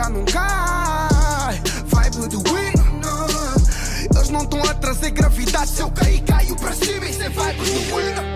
já não cai. Vibe do winner. Eles não estão a trazer gravidade. Se eu cair, caio para cima. Isso é vibe do winner.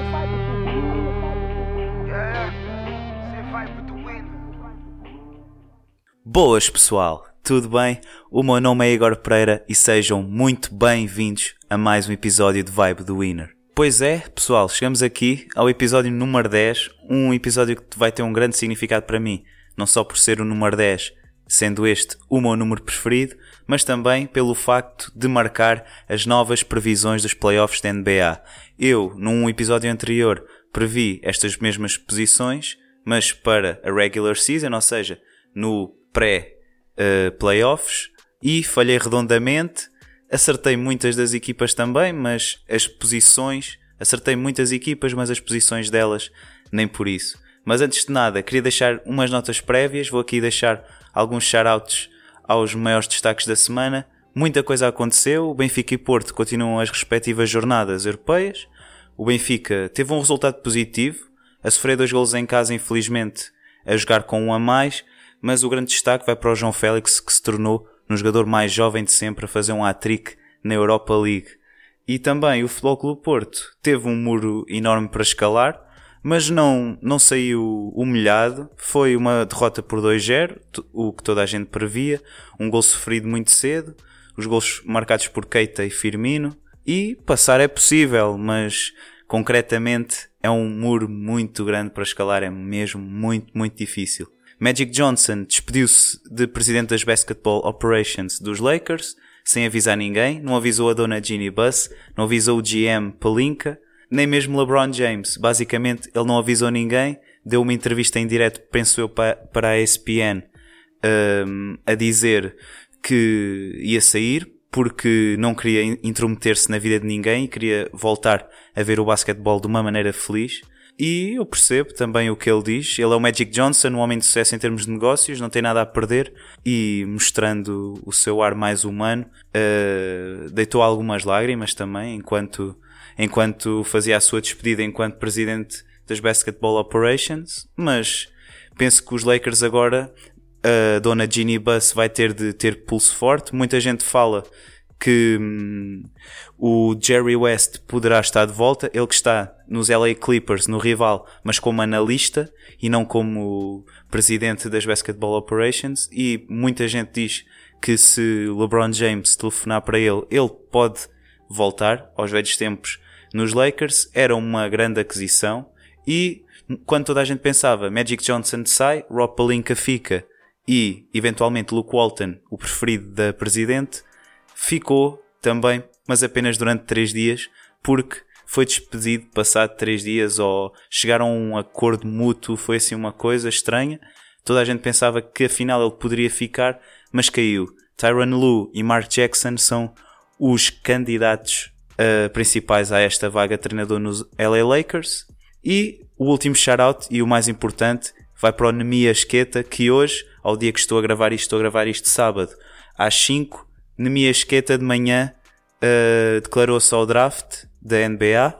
Boas pessoal, tudo bem? O meu nome é Igor Pereira e sejam muito bem-vindos a mais um episódio de Vibe do Winner. Pois é, pessoal, chegamos aqui ao episódio número 10, um episódio que vai ter um grande significado para mim, não só por ser o número 10, sendo este o meu número preferido, mas também pelo facto de marcar as novas previsões dos playoffs da NBA. Eu, num episódio anterior, previ estas mesmas posições, mas para a regular season, ou seja, no pré-playoffs, e falhei redondamente. Acertei muitas das equipas também, mas as posições. Acertei muitas equipas, mas as posições delas nem por isso. Mas antes de nada, queria deixar umas notas prévias. Vou aqui deixar alguns shoutouts aos maiores destaques da semana. Muita coisa aconteceu. O Benfica e Porto continuam as respectivas jornadas europeias. O Benfica teve um resultado positivo, a sofrer dois golos em casa, infelizmente, a jogar com um a mais, mas o grande destaque vai para o João Félix, que se tornou no jogador mais jovem de sempre a fazer um hat-trick na Europa League. E também o Futebol Clube Porto teve um muro enorme para escalar, mas não, não saiu humilhado. Foi uma derrota por 2-0, o que toda a gente previa. Um gol sofrido muito cedo, os gols marcados por Keita e Firmino. E passar é possível, mas concretamente é um muro muito grande para escalar, é mesmo muito, muito difícil. Magic Johnson despediu-se de presidente das Basketball Operations dos Lakers, sem avisar ninguém, não avisou a dona Ginny Buss, não avisou o GM Palinka, nem mesmo LeBron James. Basicamente, ele não avisou ninguém, deu uma entrevista em direto, penso eu, para a ESPN, um, a dizer que ia sair, porque não queria intrometer-se na vida de ninguém e queria voltar a ver o basquetebol de uma maneira feliz. E eu percebo também o que ele diz. Ele é o Magic Johnson, um homem de sucesso em termos de negócios, não tem nada a perder e mostrando o seu ar mais humano, uh, deitou algumas lágrimas também enquanto, enquanto fazia a sua despedida enquanto presidente das Basketball Operations. Mas penso que os Lakers agora, a dona Ginny Buss vai ter de ter pulso forte. Muita gente fala que hum, o Jerry West poderá estar de volta, ele que está nos LA Clippers, no rival, mas como analista e não como presidente das Basketball Operations. E muita gente diz que se LeBron James telefonar para ele, ele pode voltar aos velhos tempos nos Lakers. Era uma grande aquisição. E quando toda a gente pensava Magic Johnson sai, Rob Palinka fica e eventualmente Luke Walton, o preferido da presidente, ficou também, mas apenas durante três dias, porque foi despedido passado três dias ou chegaram a um acordo mútuo, foi assim uma coisa estranha. Toda a gente pensava que afinal ele poderia ficar, mas caiu. Tyron Lue e Mark Jackson são os candidatos uh, principais a esta vaga treinador nos LA Lakers. E o último shout-out e o mais importante vai para o Nemia Esqueta, que hoje, ao dia que estou a gravar isto, estou a gravar isto sábado, às 5, Nemia Esqueta de manhã uh, declarou-se ao draft da NBA.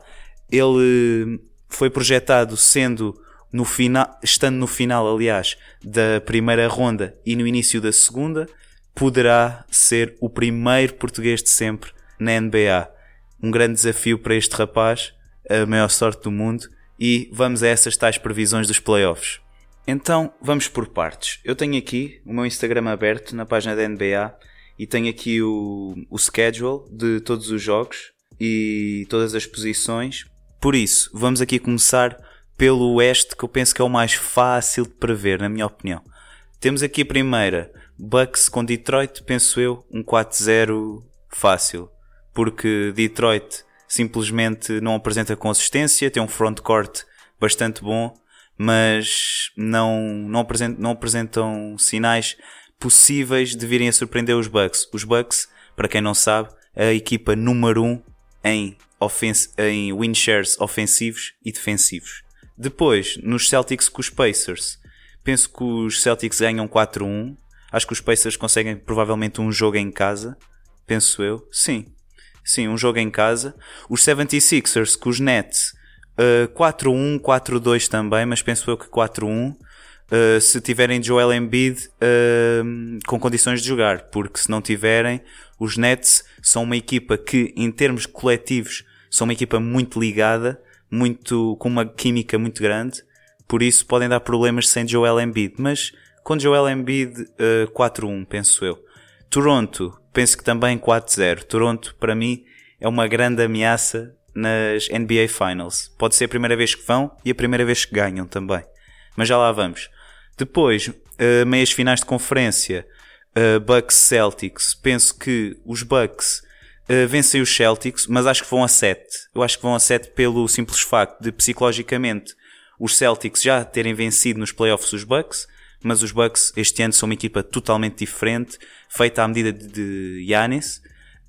Ele foi projetado sendo no final, estando no final, aliás, da primeira ronda e no início da segunda, poderá ser o primeiro português de sempre na NBA. Um grande desafio para este rapaz, a maior sorte do mundo, e vamos a essas tais previsões dos playoffs. Então, vamos por partes. Eu tenho aqui o meu Instagram aberto na página da NBA e tenho aqui o, o schedule de todos os jogos e todas as posições. Por isso, vamos aqui começar pelo Oeste, que eu penso que é o mais fácil de prever, na minha opinião. Temos aqui a primeira, Bucks com Detroit, penso eu, um 4-0 fácil, porque Detroit simplesmente não apresenta consistência, tem um frontcourt bastante bom, mas não, não, apresentam, não apresentam sinais possíveis de virem a surpreender os Bucks. Os Bucks, para quem não sabe, é a equipa número 1 um em, em win shares ofensivos e defensivos. Depois, nos Celtics com os Pacers, penso que os Celtics ganham 4-1. Acho que os Pacers conseguem provavelmente um jogo em casa. Penso eu. Sim. Sim, um jogo em casa. Os 76ers com os Nets, uh, 4-1, 4-2 também, mas penso eu que 4-1. uh, se tiverem Joel Embiid uh, com condições de jogar, porque se não tiverem, os Nets são uma equipa que, em termos coletivos, são uma equipa muito ligada, muito, com uma química muito grande, por isso podem dar problemas sem Joel Embiid, mas com Joel Embiid uh, 4-1, penso eu. Toronto, penso que também 4-0. Toronto, para mim, é uma grande ameaça nas NBA Finals. Pode ser a primeira vez que vão e a primeira vez que ganham também. Mas já lá vamos. Depois, uh, meias finais de conferência, uh, Bucks Celtics. Penso que os Bucks uh, vencem os Celtics, mas acho que vão a 7. Eu acho que vão a 7 pelo simples facto de psicologicamente os Celtics já terem vencido nos playoffs os Bucks, mas os Bucks este ano são uma equipa totalmente diferente, feita à medida de Yanis,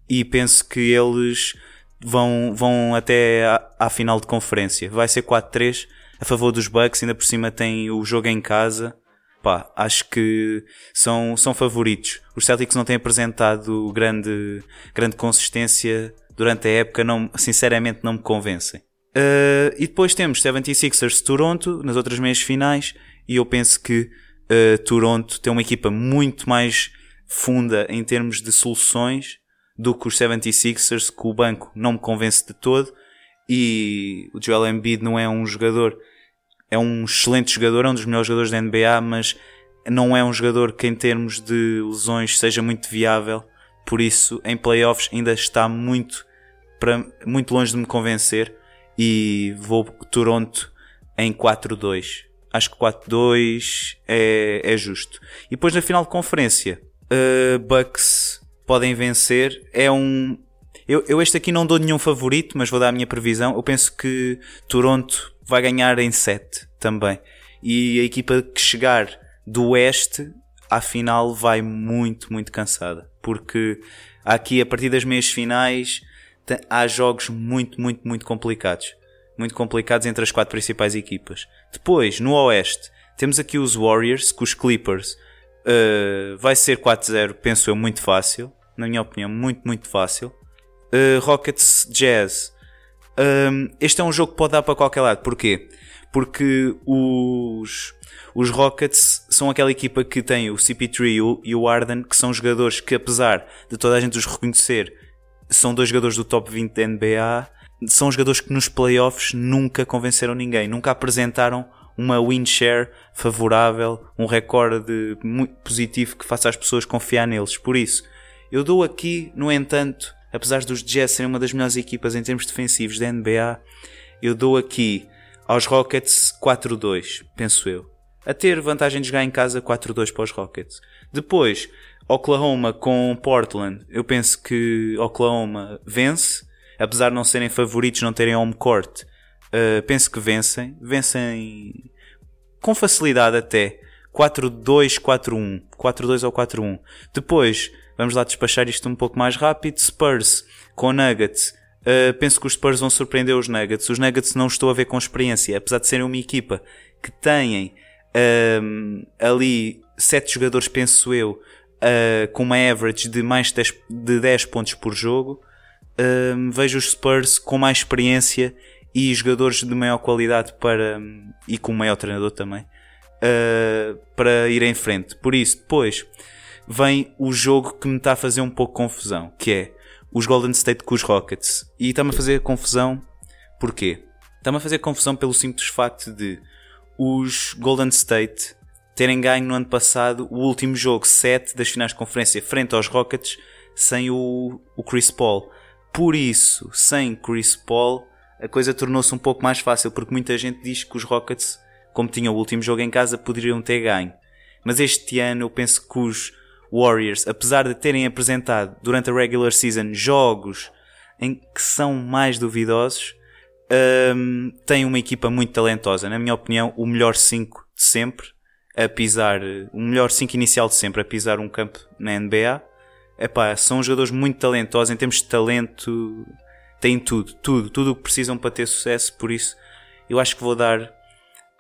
e penso que eles vão, vão até à, à final de conferência. Vai ser 4-3 a favor dos Bucks, ainda por cima tem o jogo em casa. Pá, acho que são, são favoritos. Os Celtics não têm apresentado grande, grande consistência durante a época, não, sinceramente não me convencem. Uh, e depois temos 76ers Toronto nas outras meias finais e eu penso que uh, Toronto tem uma equipa muito mais funda em termos de soluções do que os 76ers, que o banco não me convence de todo. E o Joel Embiid não é um jogador, é um excelente jogador, é um dos melhores jogadores da NBA, mas não é um jogador que em termos de lesões seja muito viável, por isso em playoffs ainda está muito, para, muito longe de me convencer. E vou Toronto em 4-2. Acho que 4-2 é, é justo. E depois na final de conferência, uh, Bucks podem vencer. É um, eu, eu este aqui não dou nenhum favorito, mas vou dar a minha previsão. Eu penso que Toronto vai ganhar em 7 também. E a equipa que chegar do Oeste à final vai muito, muito cansada. Porque aqui, a partir das meias finais, há jogos muito, muito, muito complicados. Muito complicados entre as quatro principais equipas. Depois, no Oeste, temos aqui os Warriors, com os Clippers. Uh, vai ser 4-0, penso eu, muito fácil. Na minha opinião, muito, muito fácil. Uh, Rockets Jazz. Um, este é um jogo que pode dar para qualquer lado. Porquê? Porque os, os Rockets são aquela equipa que tem o CP3 e o, e o Arden, que são jogadores que, apesar de toda a gente os reconhecer, são dois jogadores do top 20 da NBA. São jogadores que nos playoffs nunca convenceram ninguém, nunca apresentaram uma win share favorável, um recorde muito positivo que faça as pessoas confiar neles. Por isso, eu dou aqui, no entanto, apesar dos Jazz serem uma das melhores equipas em termos defensivos da NBA, eu dou aqui aos Rockets 4-2, penso eu. A ter vantagem de jogar em casa 4-2 para os Rockets. Depois, Oklahoma com Portland, eu penso que Oklahoma vence, apesar de não serem favoritos, não terem home court, uh, penso que vencem, vencem com facilidade até 4-2, 4-1, 4-2 ou 4-1. Depois, Vamos lá despachar isto um pouco mais rápido. Spurs com Nuggets. Uh, penso que os Spurs vão surpreender os Nuggets. Os Nuggets não estou a ver com experiência, apesar de serem uma equipa que têm uh, ali sete jogadores, penso eu, uh, com uma average de mais 10, de 10 pontos por jogo. Vejo os Spurs com mais experiência e jogadores de maior qualidade para e com maior treinador também para ir em frente. Por isso, depois vem o jogo que me está a fazer um pouco confusão, que é os Golden State com os Rockets. E está-me a fazer confusão porquê? Está-me a fazer confusão pelo simples facto de os Golden State terem ganho no ano passado o último jogo 7 das finais de conferência frente aos Rockets sem o, o Chris Paul. Por isso, sem Chris Paul, a coisa tornou-se um pouco mais fácil, porque muita gente diz que os Rockets, como tinham o último jogo em casa, poderiam ter ganho. Mas este ano eu penso que os Warriors, apesar de terem apresentado durante a regular season jogos em que são mais duvidosos, um, têm uma equipa muito talentosa. Na minha opinião, o melhor 5 de sempre a pisar, o melhor 5 inicial de sempre a pisar um campo na NBA. Epá, são jogadores muito talentosos em termos de talento, têm tudo, tudo, tudo o que precisam para ter sucesso. Por isso, eu acho que vou dar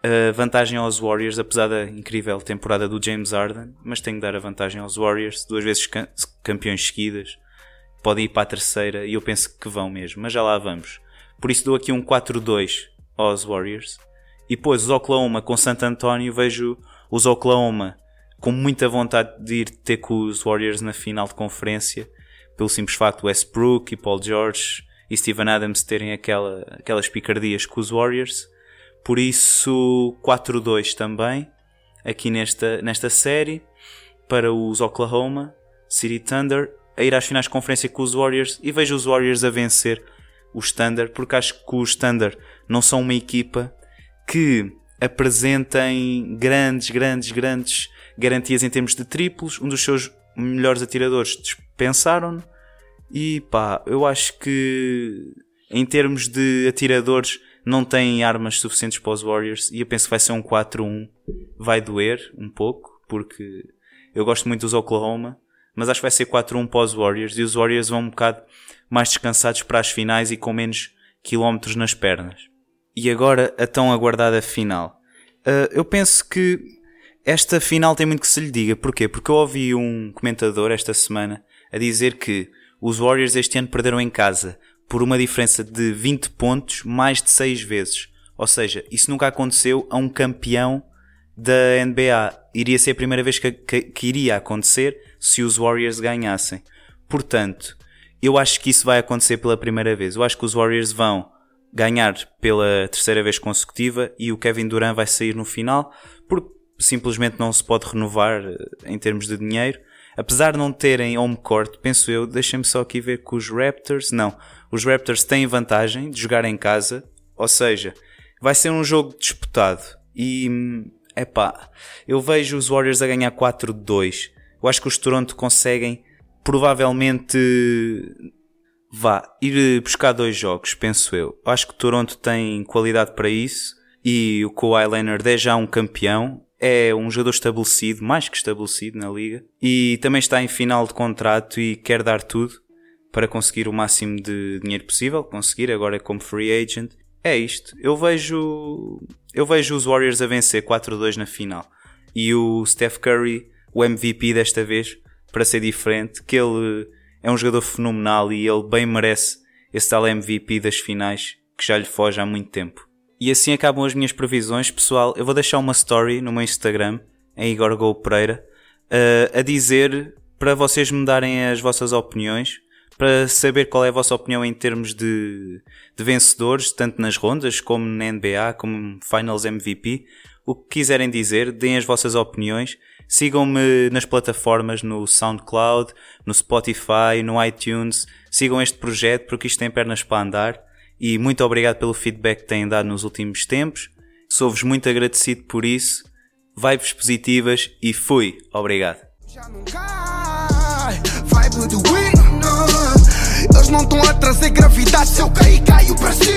a vantagem aos Warriors, apesar da incrível temporada do James Harden, mas tenho de dar a vantagem aos Warriors, duas vezes campeões seguidas, podem ir para a terceira e eu penso que vão mesmo, mas já lá vamos. Por isso dou aqui um 4-2 aos Warriors. E depois os Oklahoma com Santo António vejo Os Oklahoma com muita vontade de ir ter com os Warriors na final de conferência, pelo simples facto de Westbrook e Paul George e Steven Adams terem aquela, aquelas picardias com os Warriors. Por isso, 4-2 também, aqui nesta, nesta série, para os Oklahoma City Thunder, a ir às finais de conferência com os Warriors e vejo os Warriors a vencer os Thunder, porque acho que os Thunder não são uma equipa que apresentem grandes, grandes, grandes garantias em termos de triplos. Um dos seus melhores atiradores dispensaram-no. E pá, eu acho que em termos de atiradores não têm armas suficientes para os Warriors. E eu penso que vai ser um 4-1. Vai doer um pouco, porque eu gosto muito dos Oklahoma. Mas acho que vai ser 4-1 para os Warriors. E os Warriors vão um bocado mais descansados para as finais e com menos quilómetros nas pernas. E agora a tão aguardada final. Uh, eu penso que esta final tem muito que se lhe diga. Porquê? Porque eu ouvi um comentador esta semana a dizer que os Warriors este ano perderam em casa por uma diferença de 20 pontos mais de 6 vezes. Ou seja, isso nunca aconteceu a um campeão da NBA. Iria ser a primeira vez que, que, que iria acontecer se os Warriors ganhassem. Portanto, eu acho que isso vai acontecer pela primeira vez. Eu acho que os Warriors vão ganhar pela terceira vez consecutiva e o Kevin Durant vai sair no final porque simplesmente não se pode renovar eh, em termos de dinheiro. Apesar de não terem home court, penso eu, deixem-me só aqui ver que os Raptors, não, os Raptors têm vantagem de jogar em casa, ou seja, vai ser um jogo disputado e, é hum, pá, eu vejo os Warriors a ganhar 4-2. Eu acho que os Toronto conseguem provavelmente vá ir buscar dois jogos, penso eu. Acho que Toronto tem qualidade para isso e o Kawhi Leonard é já um campeão, é um jogador estabelecido, mais que estabelecido na liga e também está em final de contrato e quer dar tudo para conseguir o máximo de dinheiro possível, conseguir agora como free agent. É isto. Eu vejo eu vejo os Warriors a vencer 4-2 na final e o Steph Curry, o MVP desta vez, para ser diferente, que ele é um jogador fenomenal e ele bem merece esse tal MVP das finais que já lhe foge há muito tempo. E assim acabam as minhas previsões, pessoal. Eu vou deixar uma story no meu Instagram, em Igor Gol Pereira, uh, a dizer para vocês me darem as vossas opiniões, para saber qual é a vossa opinião em termos de, de vencedores, tanto nas rondas como na NBA, como Finals MVP. O que quiserem dizer, deem as vossas opiniões Sigam-me nas plataformas no SoundCloud, no Spotify, no iTunes. Sigam este projeto porque isto tem pernas para andar. E muito obrigado pelo feedback que têm dado nos últimos tempos. Sou-vos muito agradecido por isso. Vibes positivas e fui. Obrigado. Eles não estão a trazer gravidade. Se eu cair, caio para cima.